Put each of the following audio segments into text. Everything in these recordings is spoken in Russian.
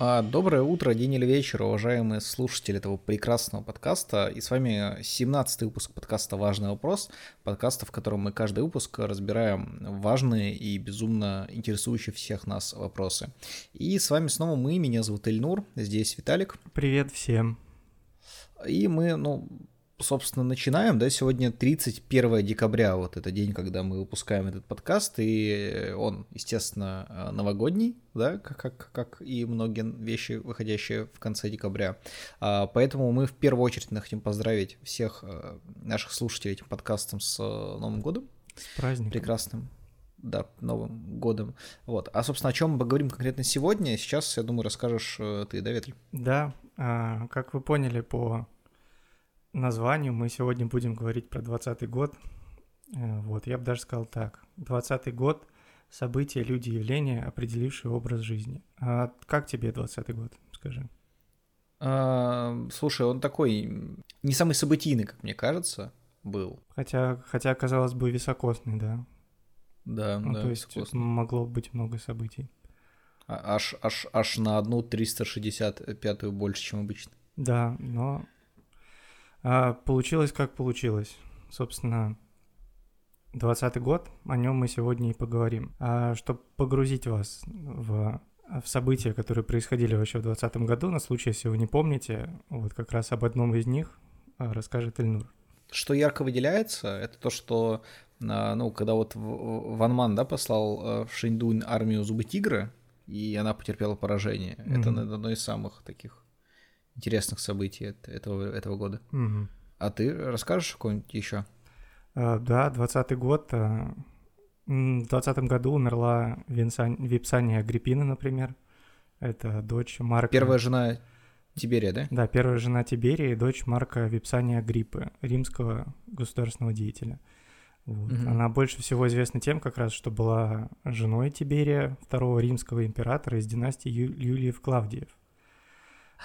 А, доброе утро, день или вечер, уважаемые слушатели этого прекрасного подкаста. И с вами 17-й выпуск подкаста «Важный вопрос», подкаста, в котором мы каждый выпуск разбираем важные и безумно интересующие всех нас вопросы. И с вами снова мы, меня зовут Эльнур, здесь Виталик. Привет всем. И мы, ну, собственно, начинаем, да, сегодня 31 декабря, вот это день, когда мы выпускаем этот подкаст, и он, естественно, новогодний, да, как, как, как и многие вещи, выходящие в конце декабря. А, поэтому мы в первую очередь хотим поздравить всех э, наших слушателей этим подкастом с э, Новым годом. С праздником. Прекрасным. Да, Новым годом. Вот. А, собственно, о чем мы поговорим конкретно сегодня, сейчас, я думаю, расскажешь э, ты, да, Ветрь? Да, а, как вы поняли по названию мы сегодня будем говорить про 20 год. Э, вот, я бы даже сказал так. 20 год — события, люди, явления, определившие образ жизни. А как тебе 20 год, скажи? А, слушай, он такой не самый событийный, как мне кажется, был. Хотя, хотя казалось бы, високосный, да? Да, ну, да, то есть високосный. могло быть много событий. А, аж, аж, аж на одну 365-ю больше, чем обычно. Да, но а, получилось как получилось. Собственно, 20 год, о нем мы сегодня и поговорим. А чтобы погрузить вас в, в события, которые происходили вообще в 2020 году, на случай, если вы не помните, вот как раз об одном из них а, расскажет Эльнур. Что ярко выделяется, это то, что, а, ну, когда вот Ван Ман, да, послал а, в Шэньдунь армию Зубы Тигра, и она потерпела поражение. Mm-hmm. Это одно из самых таких интересных событий этого, этого года. Угу. А ты расскажешь какой-нибудь еще? А, да, двадцатый год. А, в двадцатом году умерла Винсан... Випсания Агриппина, например. Это дочь Марка... Первая жена Тиберия, да? Да, первая жена Тиберия и дочь Марка Випсания Агриппы, римского государственного деятеля. Вот. Угу. Она больше всего известна тем, как раз, что была женой Тиберия, второго римского императора из династии Ю... Юлиев Клавдиев.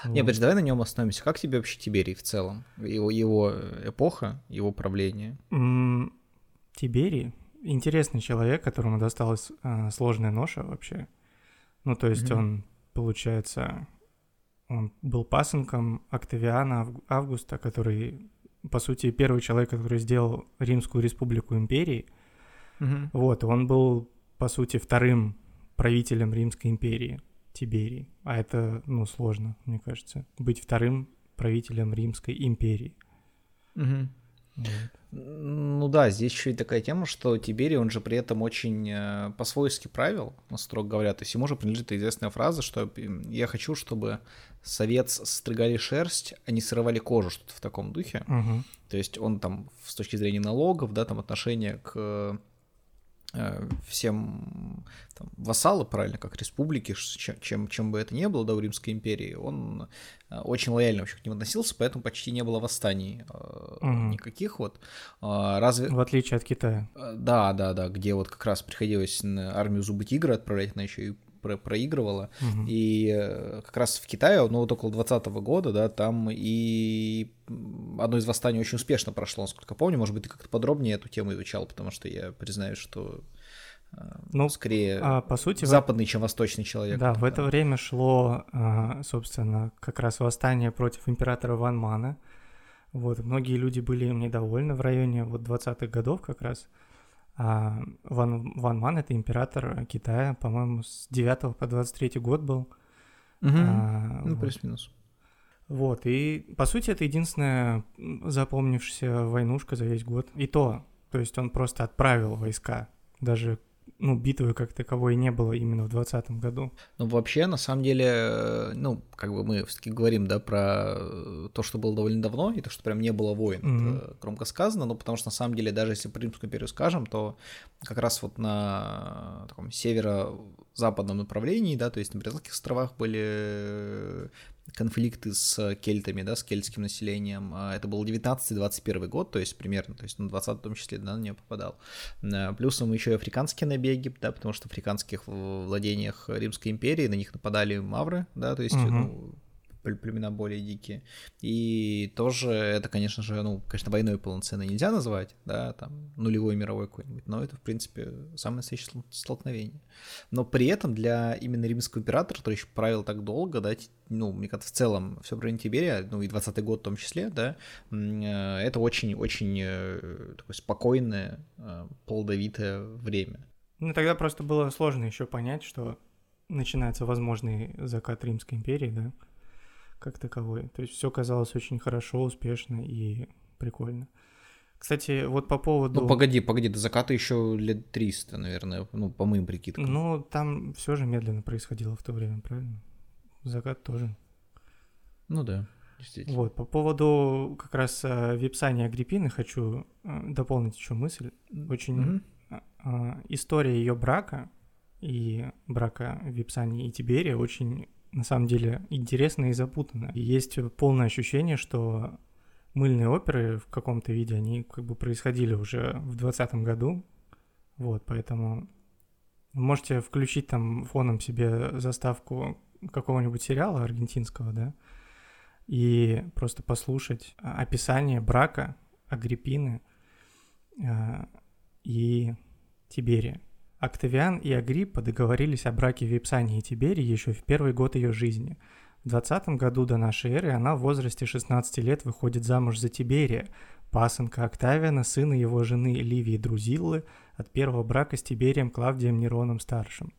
Не, подожди, давай на нем остановимся. Как тебе вообще Тиберий в целом? Его, его эпоха, его правление? Тиберий интересный человек, которому досталась э, сложная ноша вообще. Ну, то есть mm-hmm. он, получается, он был пасынком Октавиана Августа, который, по сути, первый человек, который сделал Римскую республику империей. Mm-hmm. Вот, он был, по сути, вторым правителем Римской империи. Тиберий. А это, ну, сложно, мне кажется, быть вторым правителем Римской империи. Угу. Вот. Ну да, здесь еще и такая тема, что Тиберий, он же при этом очень э, по-свойски правил, строго говоря. То есть ему же принадлежит известная фраза, что я хочу, чтобы совет стригали шерсть, а не срывали кожу, что-то в таком духе. Угу. То есть он там с точки зрения налогов, да, там отношения к Э, всем там, вассалы, правильно, как республики, чем, чем бы это ни было, да, в Римской империи, он э, очень лояльно вообще к ним относился, поэтому почти не было восстаний угу. никаких вот. А, разве... В отличие от Китая. Да, да, да, где вот как раз приходилось армию Зубы Тигра отправлять, на еще и про проигрывала. Угу. И э, как раз в Китае, ну вот около 2020 года, да, там и одно из восстаний очень успешно прошло, насколько помню. Может быть, ты как-то подробнее эту тему изучал, потому что я признаю, что э, ну, скорее а, по сути, западный, в... чем восточный человек. Да, в это время шло, а, собственно, как раз восстание против императора Ван Мана. Вот, многие люди были им недовольны в районе вот 20-х годов как раз. А Ван, Ван Ман — это император Китая, по-моему, с 9 по 23 год был. Угу. А, ну, вот. плюс-минус. Вот, и, по сути, это единственная запомнившаяся войнушка за весь год. И то, то есть он просто отправил войска, даже ну, битвы как таковой не было именно в 2020 году. Ну, вообще, на самом деле, э, ну, как бы мы все-таки говорим, да, про э, то, что было довольно давно, и то, что прям не было войн, mm-hmm. это громко сказано, но потому что, на самом деле, даже если про Римскую империю скажем, то как раз вот на таком северо-западном направлении, да, то есть на Британских островах были конфликты с кельтами, да, с кельтским населением. А, это был 19-21 год, то есть примерно, то есть на 20 в том числе, да, на нее попадал. А, плюсом еще и африканские набеги, да, потому что в африканских владениях Римской империи на них нападали мавры, да, то есть, угу. ну, племена более дикие. И тоже это, конечно же, ну, конечно, войной полноценной нельзя назвать, да, там, нулевой мировой какой-нибудь, но это, в принципе, самое настоящее столкновение. Но при этом для именно римского императора, который еще правил так долго, да, ну, мне кажется, в целом все время Тиберия, ну, и 20-й год в том числе, да, э, это очень-очень э, такое спокойное, э, плодовитое время. Ну, тогда просто было сложно еще понять, что начинается возможный закат Римской империи, да, как таковой. То есть все казалось очень хорошо, успешно и прикольно. Кстати, вот по поводу... Ну, погоди, погоди, до заката еще лет 300, наверное, ну, по моим прикидкам. Ну, там все же медленно происходило в то время, правильно? Закат тоже. Ну да, действительно. Вот, по поводу как раз э, Випсани Агриппины хочу э, дополнить еще мысль. Очень mm-hmm. история ее брака и брака Випсани и Тиберия очень на самом деле интересно и запутанно. Есть полное ощущение, что мыльные оперы в каком-то виде, они как бы происходили уже в 2020 году. Вот, поэтому можете включить там фоном себе заставку какого-нибудь сериала аргентинского, да, и просто послушать описание брака Агриппины э, и Тиберия. Октавиан и Агриппа договорились о браке Випсании и Тиберии еще в первый год ее жизни. В 20 году до нашей эры она в возрасте 16 лет выходит замуж за Тиберия, пасынка Октавиана, сына его жены Ливии Друзиллы, от первого брака с Тиберием Клавдием Нероном старшим.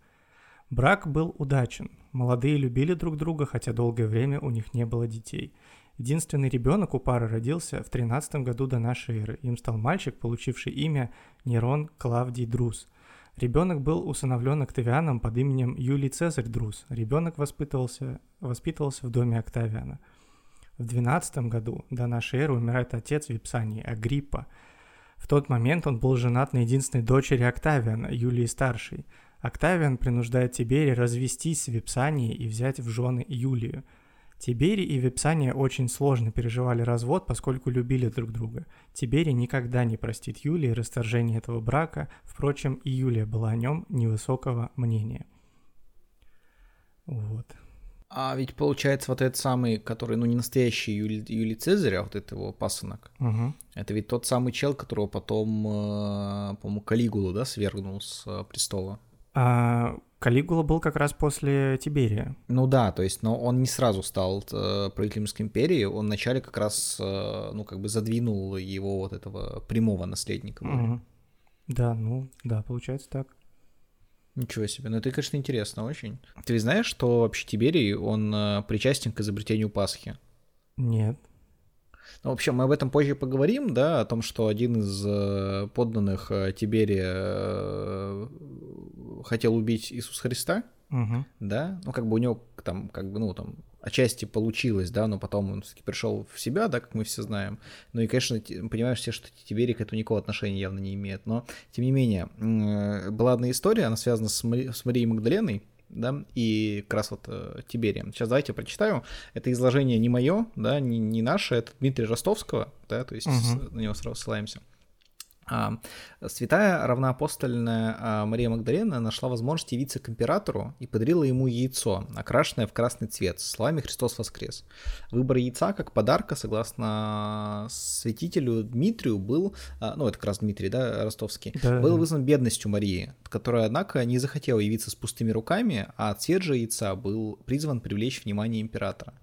Брак был удачен. Молодые любили друг друга, хотя долгое время у них не было детей. Единственный ребенок у пары родился в 13 году до нашей эры. Им стал мальчик, получивший имя Нерон Клавдий Друз – Ребенок был усыновлен Октавианом под именем Юлий Цезарь Друз. Ребенок воспитывался, воспитывался в доме Октавиана. В 12 году до нашей эры умирает отец Випсании, Агриппа. В тот момент он был женат на единственной дочери Октавиана, Юлии Старшей. Октавиан принуждает Тиберия развестись с Випсанией и взять в жены Юлию – Тиберий и Випсания очень сложно переживали развод, поскольку любили друг друга. Тиберий никогда не простит Юлии расторжение этого брака, впрочем, и Юлия была о нем невысокого мнения. Вот. А ведь получается вот этот самый, который, ну, не настоящий Юлий, Юлий Цезарь, а вот это его пасынок. Угу. Это ведь тот самый чел, которого потом, э, по-моему, Калигулу, да, свергнул с э, престола. А, Калигула был как раз после Тиберия. Ну да, то есть, но он не сразу стал э, правителем Римской империи, он вначале как раз, э, ну, как бы задвинул его вот этого прямого наследника. Угу. Да, ну, да, получается так. Ничего себе, ну это, конечно, интересно очень. Ты знаешь, что вообще Тиберий, он э, причастен к изобретению Пасхи? Нет. Ну, в общем, мы об этом позже поговорим, да, о том, что один из э, подданных э, Тиберия э, хотел убить Иисуса Христа, угу. да, ну, как бы у него там, как бы, ну, там, отчасти получилось, да, но потом он все-таки пришел в себя, да, как мы все знаем. Ну и, конечно, понимаешь все, что Тиберий к этому никакого отношения явно не имеет. Но, тем не менее, была одна история, она связана с, Мари... с Марией Магдаленой, да, и как раз вот э, Тиберием. Сейчас давайте прочитаю. Это изложение не мое, да, не, не наше, это Дмитрия Ростовского, да, то есть угу. на него сразу ссылаемся. А, святая равноапостольная а, Мария Магдалена нашла возможность явиться к императору и подарила ему яйцо, окрашенное в красный цвет, с словами «Христос воскрес». Выбор яйца как подарка, согласно святителю Дмитрию, был, а, ну это как раз Дмитрий, да, ростовский, да, был вызван бедностью Марии, которая, однако, не захотела явиться с пустыми руками, а цвет же яйца был призван привлечь внимание императора.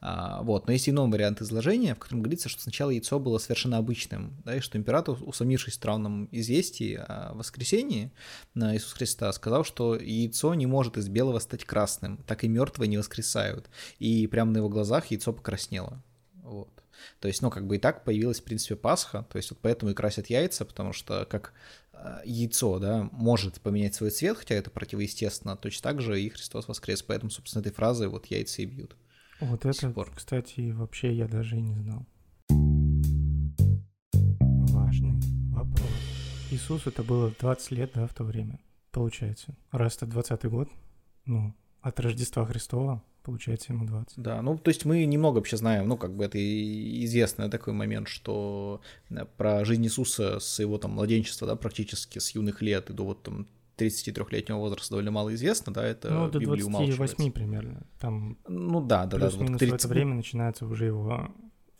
Вот. Но есть и новый вариант изложения, в котором говорится, что сначала яйцо было совершенно обычным, да, и что император, усомнившись в странном известии о воскресении на Иисуса Христа, сказал, что яйцо не может из белого стать красным, так и мертвые не воскресают. И прямо на его глазах яйцо покраснело. Вот. То есть, ну, как бы и так появилась, в принципе, Пасха, то есть вот поэтому и красят яйца, потому что как а, яйцо, да, может поменять свой цвет, хотя это противоестественно, точно так же и Христос воскрес, поэтому, собственно, этой фразой вот яйца и бьют. Вот это, пор. кстати, вообще я даже и не знал. Вопрос. Иисусу это было 20 лет, да, в то время, получается. Раз это 20 год, ну, от Рождества Христова, получается ему 20. Да, ну, то есть мы немного вообще знаем, ну, как бы это известный такой момент, что э, про жизнь Иисуса с его там младенчества, да, практически с юных лет и до вот там 33-летнего возраста довольно мало известно, да, это Ну, до Библия 28 примерно. Там Ну да, да, да. вот плюс-минус 30 в это время начинается уже его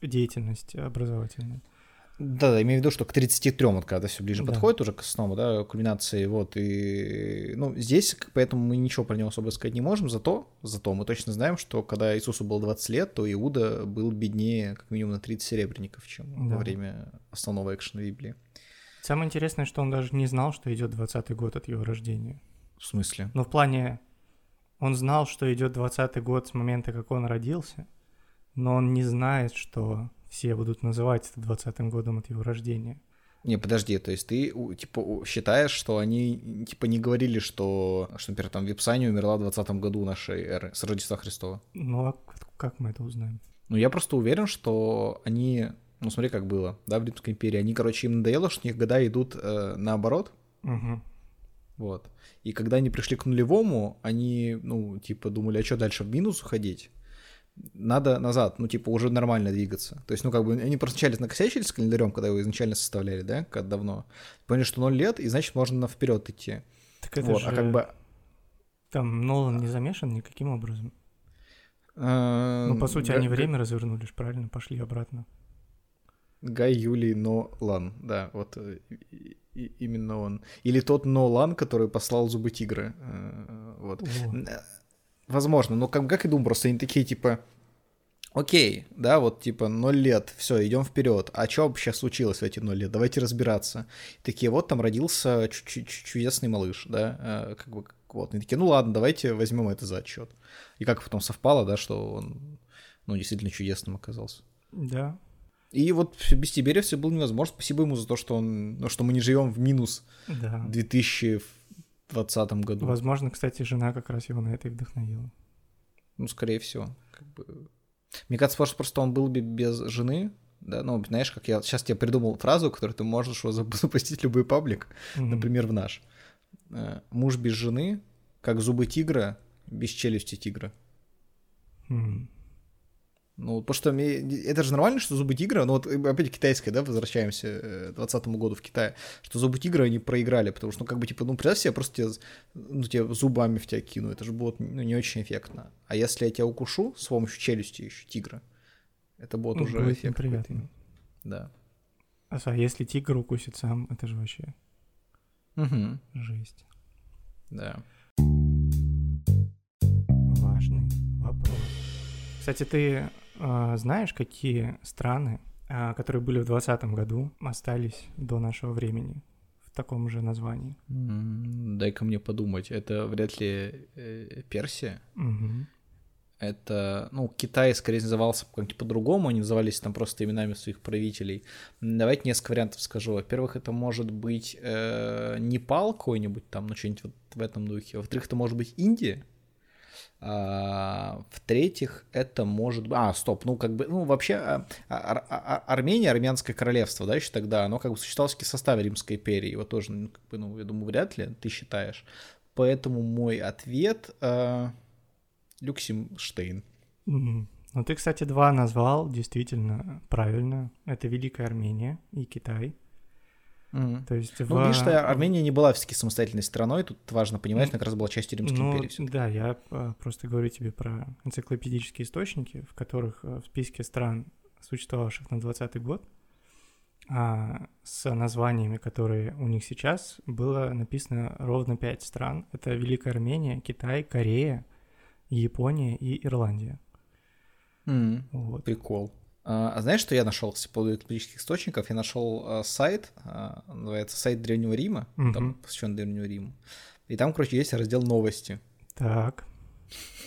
деятельность образовательная. Да, да, имею в виду, что к 33, вот когда все ближе Да. подходит уже к основному, да, кульминации, вот, и, ну, здесь, поэтому мы ничего про него особо сказать не можем, зато, зато мы точно знаем, что когда Иисусу было 20 лет, то Иуда был беднее как минимум на 30 серебряников, чем Да. во время основного экшена Библии. Самое интересное, что он даже не знал, что идет 20-й год от его рождения. В смысле? Ну, в плане, он знал, что идет 20-й год с момента, как он родился, но он не знает, что все будут называть это 20-м годом от его рождения. Не, подожди, то есть ты, типа, считаешь, что они, типа, не говорили, что, что, например, там, Випсания умерла в 20 году нашей эры, с Рождества Христова? Ну, а как мы это узнаем? Ну, я просто уверен, что они... Ну, смотри, как было, да, в Римской империи. Они, короче, им надоело, что у них года идут э, наоборот. Мгм. Вот. И когда они пришли к нулевому, они, ну, типа, думали, а что дальше в минус уходить? Надо назад, ну, типа, уже нормально двигаться. То есть, ну, как бы, они просто вначале накосячили с календарем, когда его изначально составляли, да, как давно. Поняли, что 0 лет, и значит, можно вперед идти. Так это вот, же... а как бы... Там Нолан не замешан никаким образом. э, Ну, по сути, Га- они время развернули, правильно, пошли обратно. Гай Юлий Нолан, да, вот э, и- и- именно он. Или тот Нолан, который послал зубы тигра. э, Вот. О, Э, Возможно, но как, как я думаю, просто они такие типа, окей, да, вот типа ноль лет, все, идем вперед. А что вообще случилось в эти ноль лет? Давайте разбираться. Такие вот там родился чу- чу- чудесный малыш, да, э, как бы вот. Они такие, ну ладно, давайте возьмем это за отчет. И как потом совпало, да, что он, ну, действительно чудесным оказался. Да. И вот без Тиберия все было невозможно. Спасибо ему за то, что он, ну, что мы не живем в минус Да. в 2020 году. Возможно, кстати, жена как раз его на это и вдохновила. Ну, скорее всего. Как бы... Мне кажется, может, просто он был бы без жены, да, ну, знаешь, как я сейчас тебе придумал фразу, которую ты можешь зап- запустить в любой паблик, Мгм. например, в наш. Э, Муж без жены, как зубы тигра, без челюсти тигра. Мгм. Ну, потому что мне- это же нормально, что зубы тигра, ну вот опять китайское, да, возвращаемся э, к 20 году в Китае, что зубы тигра они проиграли, потому что, ну, как бы, типа, ну, представь себе, просто тебя, ну, тебя зубами в тебя кину, это же будет, ну, не очень эффектно. А если я тебя укушу с помощью челюсти еще тигра, это будет Ну, уже будет эффект неприятно. Да. А если тигр укусит сам, это же вообще Мгм. жесть. Да. Важный вопрос. Кстати, ты знаешь, какие страны, а, которые были в 2020 году, остались до нашего времени в таком же названии? Дай-ка мне подумать, это вряд ли э, Персия? Мгм. Это, ну, Китай скорее назывался как-нибудь по-другому, они назывались там просто именами своих правителей. Давайте несколько вариантов скажу. Во-первых, это может быть э, Непал какой-нибудь там, ну, что-нибудь вот в этом духе. Во-вторых, это может быть Индия. А, в-третьих, это может быть... А, стоп, ну, как бы, ну, вообще, а, А- Армения, Армянское королевство, да, еще тогда, оно как бы существовало в составе Римской империи. Вот тоже, ну, как бы, ну, я думаю, вряд ли ты считаешь. Поэтому мой ответ... э, Люксемштейн. Мгм. Ну, ты, кстати, два назвал действительно правильно. Это Великая Армения и Китай. То есть Ну, в- видишь, что Армения не была все-таки самостоятельной страной, тут важно понимать, она как раз была частью Римской Ну, империи. всё-таки. да, я а, просто говорю тебе про энциклопедические источники, в которых а, в списке стран, существовавших на 20 год, а, с названиями, которые у них сейчас, было написано ровно пять стран. Это Великая Армения, Китай, Корея, Япония и Ирландия. М, Вот. Прикол. А а знаешь, что я нашел по поводу исторических источников? Я нашел а, сайт, а, называется сайт Древнего Рима, Мгм. там посвящен Древнему Риму. И там, короче, есть раздел новости. Так.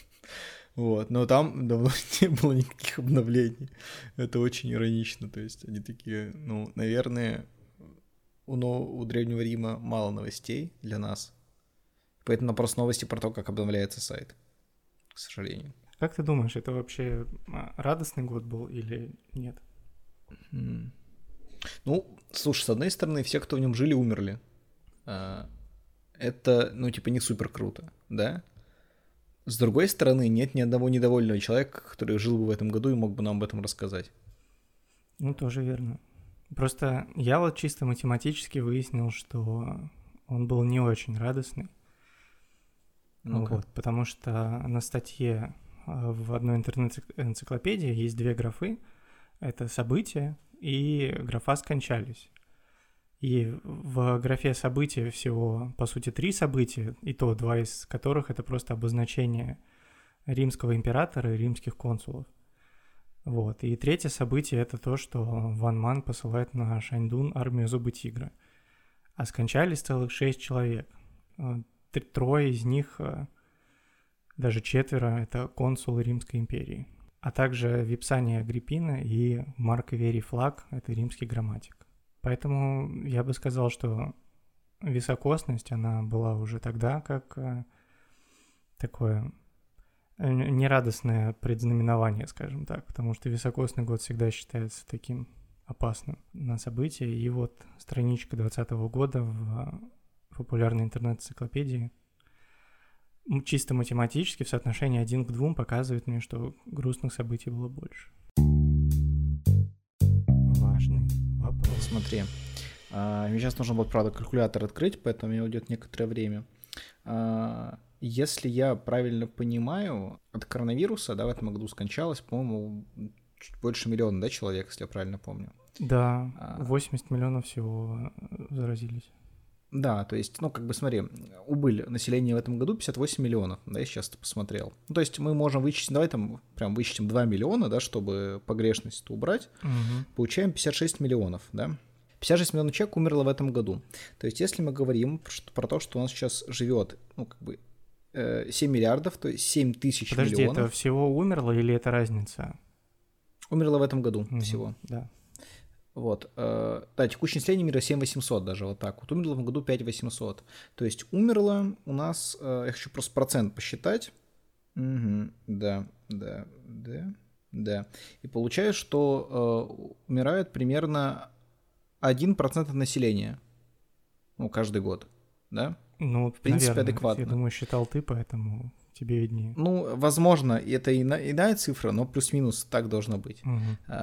Вот, но там давно не было никаких обновлений. Это очень иронично. То есть они такие, ну, наверное, у, но- у Древнего Рима мало новостей для нас. Поэтому просто новости про то, как обновляется сайт. К сожалению. Как ты думаешь, это вообще а, радостный год был или нет? Ну, слушай, с одной стороны, все, кто в нем жили, умерли. А, Это, ну, типа, не супер круто, да? С другой стороны, нет ни одного недовольного человека, который жил бы в этом году и мог бы нам об этом рассказать. Ну, тоже верно. Просто я вот чисто математически выяснил, что он был не очень радостный. ну Вот, потому что на статье в одной интернет-энциклопедии есть две графы. Это события и графа «скончались». И в графе события всего, по сути, три события, и то два из которых это просто обозначение римского императора и римских консулов. Вот. И третье событие это то, что Ван Ман посылает на Шаньдун армию Зубы Тигра. А скончались целых шесть человек. Э, трое из них, э, даже четверо, это консулы Римской империи. А также Випсания Агриппина и Марк Верий Флаг, это римский грамматик. Поэтому я бы сказал, что високосность, она была уже тогда как э, такое нерадостное предзнаменование, скажем так, потому что високосный год всегда считается таким опасным на события. И вот страничка 2020 года в популярной интернет-энциклопедии чисто математически в соотношении один к двум показывает мне, что грустных событий было больше. Важный вопрос. Смотри, а, мне сейчас нужно будет, правда, калькулятор открыть, поэтому мне уйдет некоторое время. А, если я правильно понимаю, от коронавируса, да, в этом году скончалось, по-моему, чуть больше миллиона, да, человек, если я правильно помню. Да, 80 а... миллионов всего заразились. Да, то есть, ну, как бы смотри, убыль населения в этом году 58 миллионов, да, я сейчас посмотрел. Ну, то есть мы можем вычесть, давай там прям вычтем 2 миллиона, да, чтобы погрешность убрать, угу. получаем 56 миллионов, да. 56 миллионов человек умерло в этом году. То есть, если мы говорим про то, что у нас сейчас живет, ну, как бы 7 э, миллиардов, то есть 7 тысяч Подожди, миллионов. это всего умерло или это разница? Умерло в этом году угу, всего. Да. Вот. Э, да, текущее население мира 7 800 даже вот так. Вот умерло в году 5 800. То есть умерло у нас, э, я хочу просто процент посчитать. Угу, да, да, да, да. И получается, что э, умирает примерно 1% от населения. Ну, каждый год, да? Ну, в принципе, наверное, адекватно. Я думаю, считал ты, поэтому тебе виднее. Ну, возможно, это иная цифра, но плюс-минус так должно быть. Угу.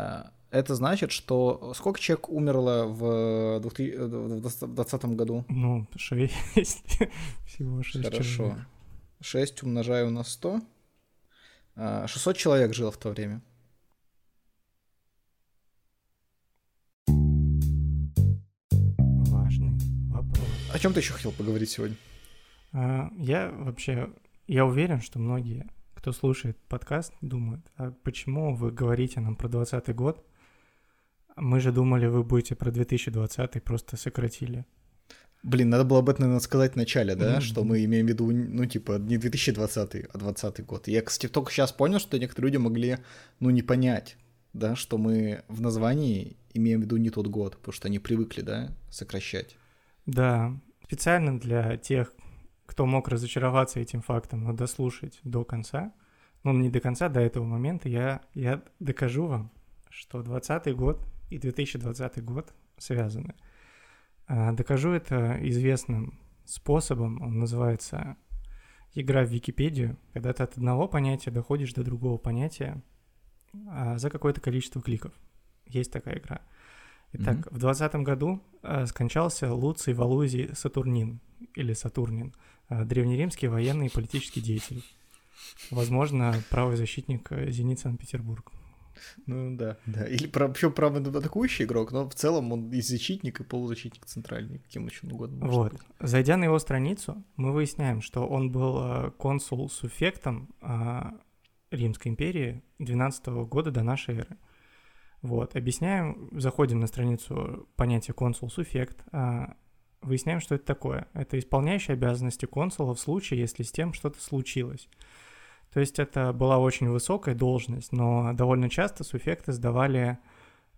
Это значит, что сколько человек умерло в 2020 году? Ну, 6. Всего 6 Хорошо. Человек. 6 умножаю на 100. 600 человек жило в то время. О чем ты еще хотел поговорить сегодня? А, я вообще, я уверен, что многие, кто слушает подкаст, думают, а почему вы говорите нам про 2020 год? Мы же думали, вы будете про 2020 просто сократили. Блин, надо было об этом, наверное, сказать в начале, да, mm-hmm. что мы имеем в виду, ну, типа, не 2020, а 2020 год. Я, кстати, только сейчас понял, что некоторые люди могли, ну, не понять, да, что мы в названии имеем в виду не тот год, потому что они привыкли, да, сокращать. Да, специально для тех, кто мог разочароваться этим фактом, но дослушать до конца, ну не до конца, до этого момента, я, я докажу вам, что 2020 год и 2020 год связаны. А, докажу это известным способом, он называется игра в Википедию, когда ты от одного понятия доходишь до другого понятия а, за какое-то количество кликов. Есть такая игра. Итак, mm-hmm. в 20 году э, скончался Луций Валузий Сатурнин, или Сатурнин, древнеримский военный и политический деятель. Возможно, правый защитник э, «Зенит Санкт-Петербург». Ну да, да. Или про, вообще правый атакующий игрок, но в целом он и защитник, и полузащитник центральный, каким еще угодно. Вот. Быть. Зайдя на его страницу, мы выясняем, что он был э, консул суффектом э, Римской империи 12 года до нашей эры. Вот, объясняем, заходим на страницу понятия консул-суффект, а, выясняем, что это такое. Это исполняющий обязанности консула в случае, если с тем что-то случилось. То есть это была очень высокая должность, но довольно часто суффекты сдавали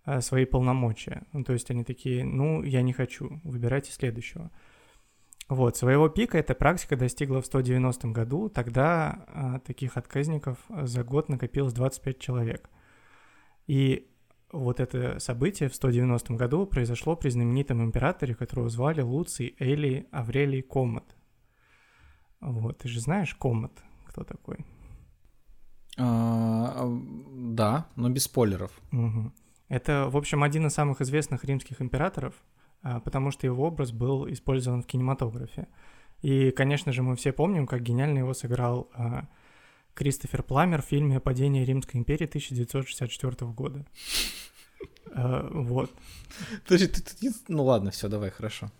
а, свои полномочия. Ну, то есть они такие, ну, я не хочу, выбирайте следующего. Вот, своего пика эта практика достигла в 190 году, тогда а, таких отказников за год накопилось 25 человек. И вот это событие в 190 году произошло при знаменитом императоре, которого звали Луций Эли Аврелий Комат. Вот, ты же знаешь Комат, кто такой? А, да, но без спойлеров. Это, в общем, один из самых известных римских императоров. а, потому что его образ был использован в кинематографе. И, конечно же, мы все помним, как гениально его сыграл а, Кристофер Пламер в фильме «Падение Римской империи» 1964 года. Вот. Подожди, ты, ты, ну ладно, все, давай, хорошо.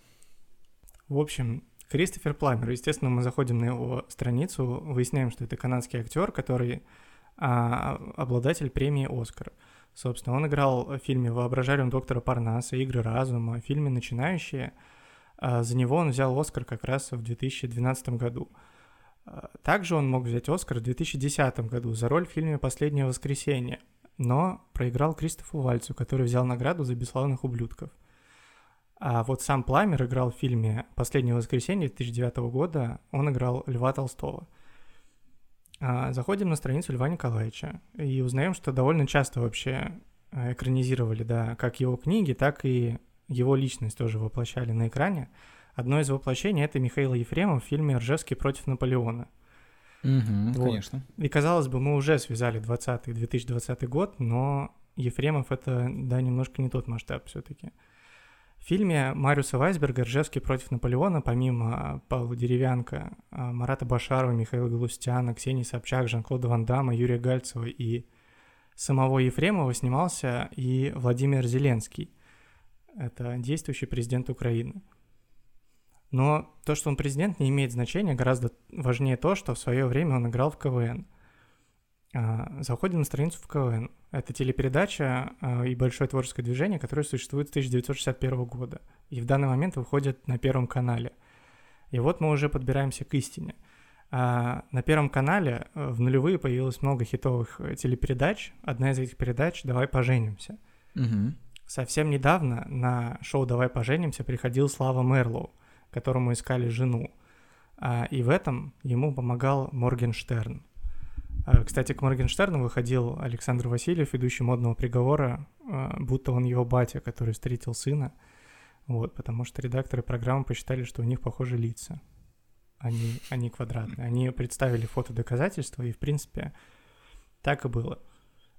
В общем, Кристофер Пламер. Естественно, мы заходим на его страницу, выясняем, что это канадский актер, который а, обладатель премии «Оскар». Собственно, он играл в фильме «Воображариум доктора Парнаса», «Игры разума», в фильме «Начинающие». А, за него он взял «Оскар» как раз в 2012 году. А, также он мог взять «Оскар» в 2010 году за роль в фильме «Последнее воскресенье», но проиграл Кристофу Вальцу, который взял награду за «Бесславных ублюдков». А вот сам Пламер играл в фильме «Последнее воскресенье» 2009 года, он играл Льва Толстого – а, заходим на страницу Льва Николаевича и узнаем, что довольно часто вообще э, экранизировали, да, как его книги, так и его личность тоже воплощали на экране. Одно из воплощений — это Михаил Ефремов в фильме «Ржевский против Наполеона». Угу, вот. конечно. И, казалось бы, мы уже связали 20 2020 год, но Ефремов — это, да, немножко не тот масштаб все таки в фильме Мариуса Вайсберга «Ржевский против Наполеона» помимо а, Павла Деревянко, а, Марата Башарова, Михаила Галустяна, Ксении Собчак, Жан-Клода Ван Дамма, Юрия Гальцева и самого Ефремова снимался и Владимир Зеленский. Это действующий президент Украины. Но то, что он президент, не имеет значения. Гораздо важнее то, что в свое время он играл в КВН. А, заходим на страницу в КВН. Это телепередача а, и большое творческое движение, которое существует с 1961 года. И в данный момент выходит на Первом канале. И вот мы уже подбираемся к истине. А, на Первом канале э, в нулевые появилось много хитовых э, телепередач. Одна из этих передач «Давай поженимся». Угу. Совсем недавно на шоу «Давай поженимся» приходил Слава Мерлоу, которому искали жену. И в этом ему помогал Моргенштерн. А, кстати, к Моргенштерну выходил Александр Васильев, ведущий модного приговора, а, будто он его батя, который встретил сына. Вот, потому что редакторы программы посчитали, что у них похожи лица. Они, они квадратные. Они представили фото доказательства, и, в принципе, так и было.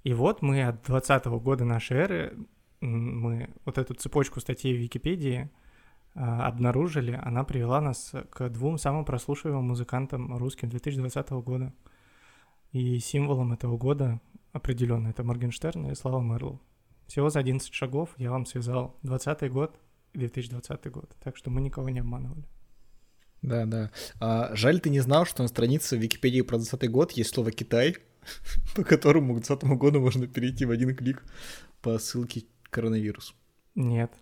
И вот мы от 20 года нашей эры, мы вот эту цепочку статей в Википедии а, обнаружили, она привела нас к двум самым прослушиваемым музыкантам русским 2020 года — и символом этого года определенно это Моргенштерн и Слава Мерлоу. Всего за 11 шагов я вам связал 20 год и 2020 год. Так что мы никого не обманывали. Да, да. А, жаль, ты не знал, что на странице Википедии про 20 год есть слово «Китай», по которому к 2020 году можно перейти в один клик по ссылке «Коронавирус». Нет.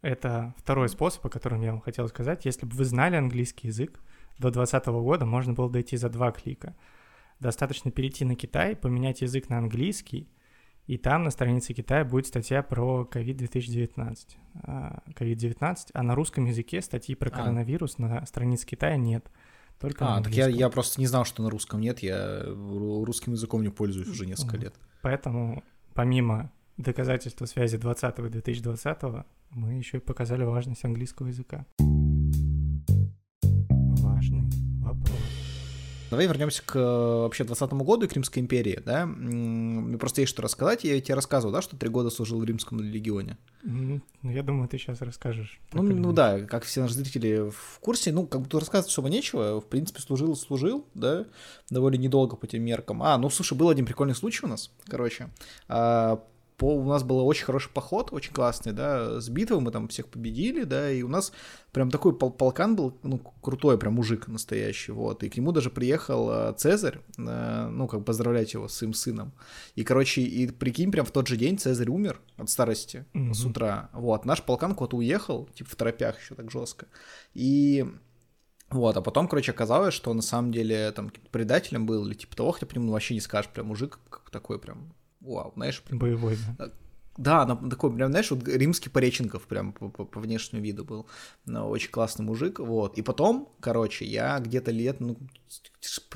Это второй способ, о котором я вам хотел сказать. Если бы вы знали английский язык, до 2020 года можно было дойти за два клика — достаточно перейти на Китай, поменять язык на английский, и там на странице Китая будет статья про COVID-2019. COVID-19, а на русском языке статьи про а. коронавирус на странице Китая нет. Только а, так я, я просто не знал, что на русском нет, я русским языком не пользуюсь уже несколько лет. Поэтому помимо доказательства связи 20 и 2020 мы еще и показали важность английского языка. Давай вернемся к вообще 20 году и к Римской империи, да? Мне просто есть что рассказать. Я тебе рассказывал, да, что три года служил в Римском легионе. Ну, я думаю, ты сейчас расскажешь. Ну, ну да, как все наши зрители в курсе, ну, как бы тут рассказывать особо нечего. В принципе, служил, служил, да, довольно недолго по тем меркам. А, ну, слушай, был один прикольный случай у нас, короче. По, у нас был очень хороший поход, очень классный, да, с битвой мы там всех победили, да, и у нас прям такой пол полкан был, ну, крутой прям мужик настоящий, вот, и к нему даже приехал э, Цезарь, э, ну, как поздравлять его с своим сыном, и, короче, и прикинь, прям в тот же день Цезарь умер от старости mm-hmm. с утра, вот, наш полкан куда-то уехал, типа в торопях еще так жестко, и вот, а потом, короче, оказалось, что на самом деле там предателем был или типа того, хотя по нему вообще не скажешь, прям мужик такой прям вау, знаешь. Боевой, да? Да, такой, прям, знаешь, вот римский Пореченков прям по, по, по внешнему виду был. Но очень классный мужик, вот. И потом, короче, я где-то лет, ну,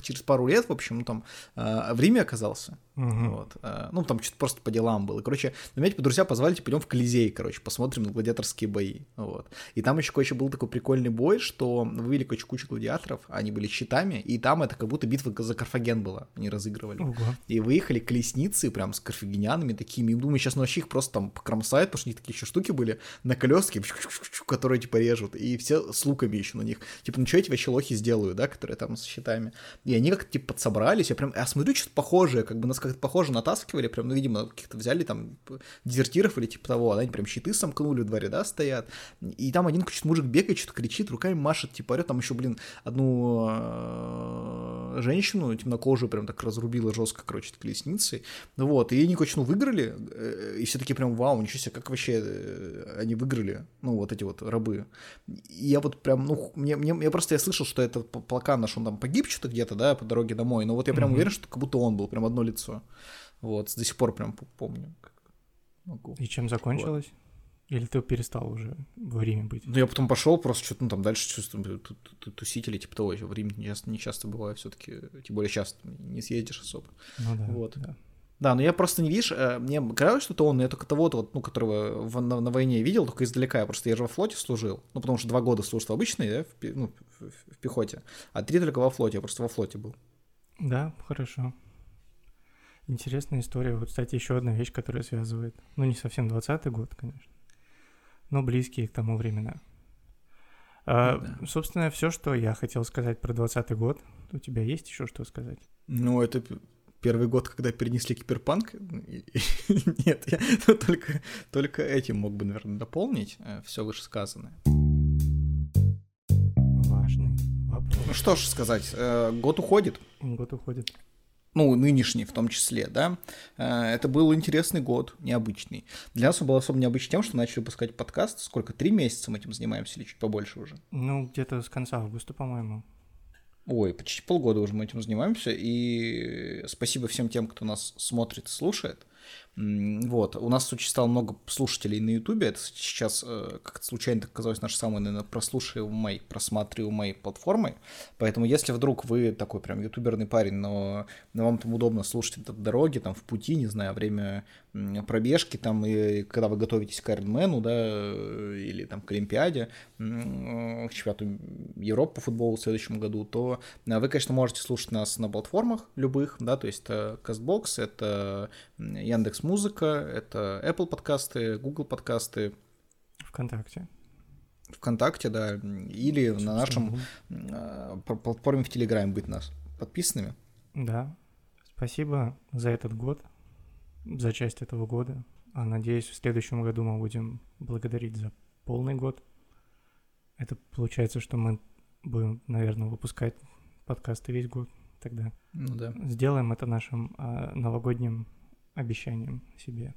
через пару лет, в общем, там, э, в Риме оказался. Мгм. Вот. э, Ну, там что-то просто по делам было. Короче, на меня, типа, друзья позвали, типа, пойдем в Колизей, короче, посмотрим на гладиаторские бои. Вот. И там еще, короче, был такой прикольный бой, что вывели, короче, кучу гладиаторов, они были щитами, и там это как будто битва за Карфаген была, они разыгрывали. Ого. И выехали колесницы прям с карфагенянами такими. И думаю, сейчас ну, вообще их просто там покромсают, потому что у них такие еще штуки были на колеске, которые типа режут. И все с луками еще на них. Типа, ну что эти вообще лохи сделают, да, которые там с щитами. И они как-то типа подсобрались. Я прям, я смотрю, что-то похожее, как бы нас как-то похоже натаскивали. Прям, ну, видимо, каких-то взяли там дезертиров или типа того. а Они прям щиты сомкнули в дворе, да, стоят. И там один какой-то мужик бегает, что-то кричит, руками машет, типа орет. Там еще, блин, одну э, женщину темнокожую прям так разрубила жестко, короче, колесницей. Ну Вот, и они, короче, ну, выиграли, э, и все таки прям, вау, ничего себе, как вообще э, они выиграли, ну, вот эти вот рабы. И я вот прям, ну, мне, мне, я просто, я слышал, что этот п- полкан наш, он там погиб что-то где-то, да, по дороге домой, но вот я прям Мгм. уверен, что как будто он был, прям одно лицо. Вот, до сих пор прям помню. Могу. И чем закончилось? Или ты перестал уже в Риме быть? Ну, я потом пошел просто что-то, ну, там дальше чувствую, ту- ту- ту- тусители, типа того, в Рим не часто, не часто бываю все-таки, тем более часто не съездишь особо. Ну да. Вот. да. Да, но я просто не видишь, э, мне казалось, что это он, но я только того-то, вот, ну, которого в- на, на войне видел, только издалека, я просто я же во флоте служил, ну, потому что два года служил обычный, да, в, ну, в, в- пехоте, а три только во флоте, я просто во флоте был. Да, хорошо. Интересная история. Вот, кстати, еще одна вещь, которая связывает, ну, не совсем 20-й год, конечно, но близкие к тому времена. А, Да. Собственно, все, что я хотел сказать про 20-й год. У тебя есть еще что сказать? Ну, это первый год, когда перенесли киберпанк. Нет, я ну, только, только этим мог бы, наверное, дополнить все вышесказанное. Важный вопрос. Ну что ж сказать, э, год уходит. Год уходит. ну, нынешний в том числе, да, Э, это был интересный год, необычный. Для нас он был особо необычный тем, что начали выпускать подкаст. Сколько, три месяца мы этим занимаемся или чуть побольше уже? Ну, где-то с конца августа, по-моему. Ой, почти полгода уже мы этим занимаемся, и спасибо всем тем, кто нас смотрит слушает. Вот, у нас стало много слушателей на Ютубе, это сейчас э, как-то случайно так оказалось нашей самой, наверное, прослушиваемой, просматриваемой платформой, поэтому если вдруг вы такой прям ютуберный парень, но, вам там удобно слушать это в дороге, там в пути, не знаю, время пробежки, там, и когда вы готовитесь к Ironman, да, э, или там к Олимпиаде, м, к чемпионату Европы по футболу в следующем году, то вы, конечно, можете слушать нас на платформах любых, да, то есть это CastBox, это Яндекс Музыка, это Apple подкасты, Google подкасты, ВКонтакте. ВКонтакте, да, или на нашем Собственно, э, платформе в Телеграме быть нас подписанными. Да. Спасибо за этот год, за часть этого года. А надеюсь, в следующем году мы будем благодарить за полный год. Это получается, что мы будем, наверное, выпускать подкасты весь год тогда. Ну да. Сделаем это нашим а, новогодним обещанием себе.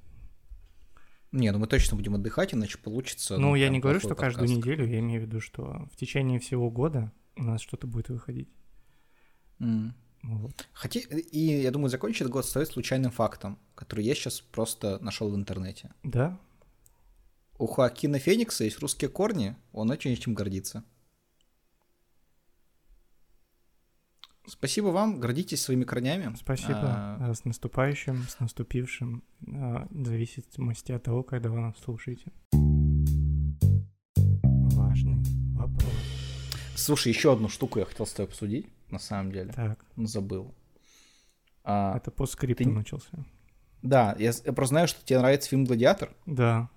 Не, ну мы точно будем отдыхать, иначе получится. ну, я прям не говорю, что каждую подкаст. неделю, я имею в виду, что в течение всего года у нас что-то будет выходить. М. Вот. Хотя, и я думаю, закончить этот год стоит случайным фактом, который я сейчас просто нашел в интернете. Да? У Хоакина Феникса есть русские корни, он очень этим гордится. Спасибо вам, гордитесь своими корнями. Спасибо. А, С наступающим, с наступившим. А, В зависимости от того, когда вы нас слушаете. Важный вопрос. Слушай, еще одну штуку я хотел с тобой обсудить, на самом деле. Так, Забыл. А, это по скрипту ты- начался. да, я, я просто знаю, что тебе нравится фильм «Гладиатор», Да.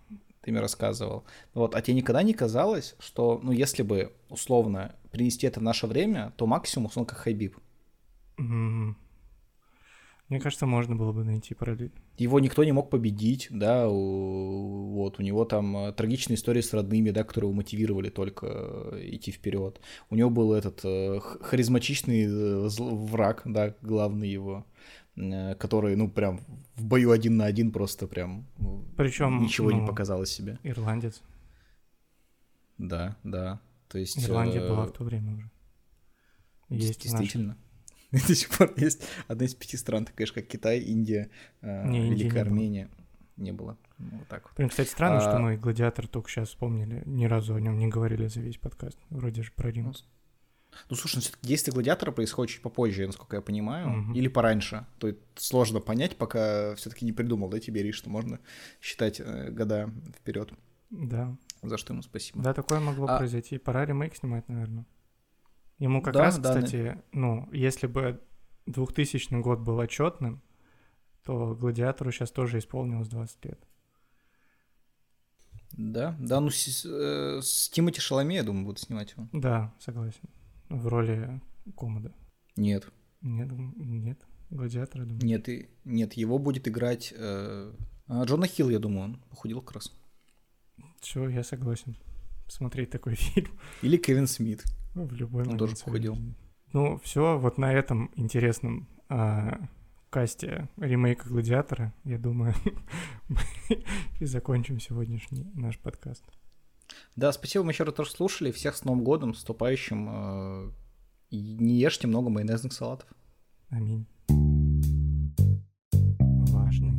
Ты мне рассказывал. Вот, а тебе никогда не казалось, что, ну, если бы, условно, принести это в наше время, то максимум, он как Хайбиб. М. Мне кажется, можно было бы найти параллель. Его никто не мог победить, да, вот, у него там э, трагичная история с родными, да, которые его мотивировали только э, идти вперед. У него был этот э, харизматичный враг, да, главный его, который, ну, прям в бою один на один просто прям ну, Причем, ничего не ну, показал из себя. Ирландец. Да, да, то есть... Ирландия э, была в то время уже. Есть Действительно. До сих пор есть одна из пяти стран, такая же, как Китай, Индия, э, Не, не Великая было. Армения. Не было. Ну, вот так вот. Блин, кстати, странно, что А- мы «Гладиатор» только сейчас вспомнили. Ни разу о нем не говорили за весь подкаст. Вроде же про Рим. Ну, слушай, ну, все-таки действие гладиатора происходит чуть попозже, насколько я понимаю, угу. или пораньше. То есть сложно понять, пока все-таки не придумал, да, Тиберий, что можно считать э, года вперед. Да. За что ему спасибо. Да, такое могло а... произойти. Пора ремейк снимать, наверное. Ему как да, раз, да, кстати, да. ну, если бы 2000 год был отчетным, то Гладиатору сейчас тоже исполнилось 20 лет. Да, да, ну с, э, с Тимати Шаломе, я думаю, будут снимать его. Да, согласен. В роли Комода. Нет. Нет, нет. Гладиатора, думаю. Нет, и, нет, его будет играть э, а Джона Хилл, я думаю, он похудел как раз. Все, я согласен. Смотреть такой фильм. Или Кевин Смит. Ну, в любой Он тоже похудел. Ну, все, вот на этом интересном а, касте ремейка Гладиатора, я думаю, и закончим сегодняшний наш подкаст. Да, спасибо, вам еще раз тоже слушали. Всех с Новым годом, с наступающим. Э, не ешьте много майонезных салатов. Аминь. Важный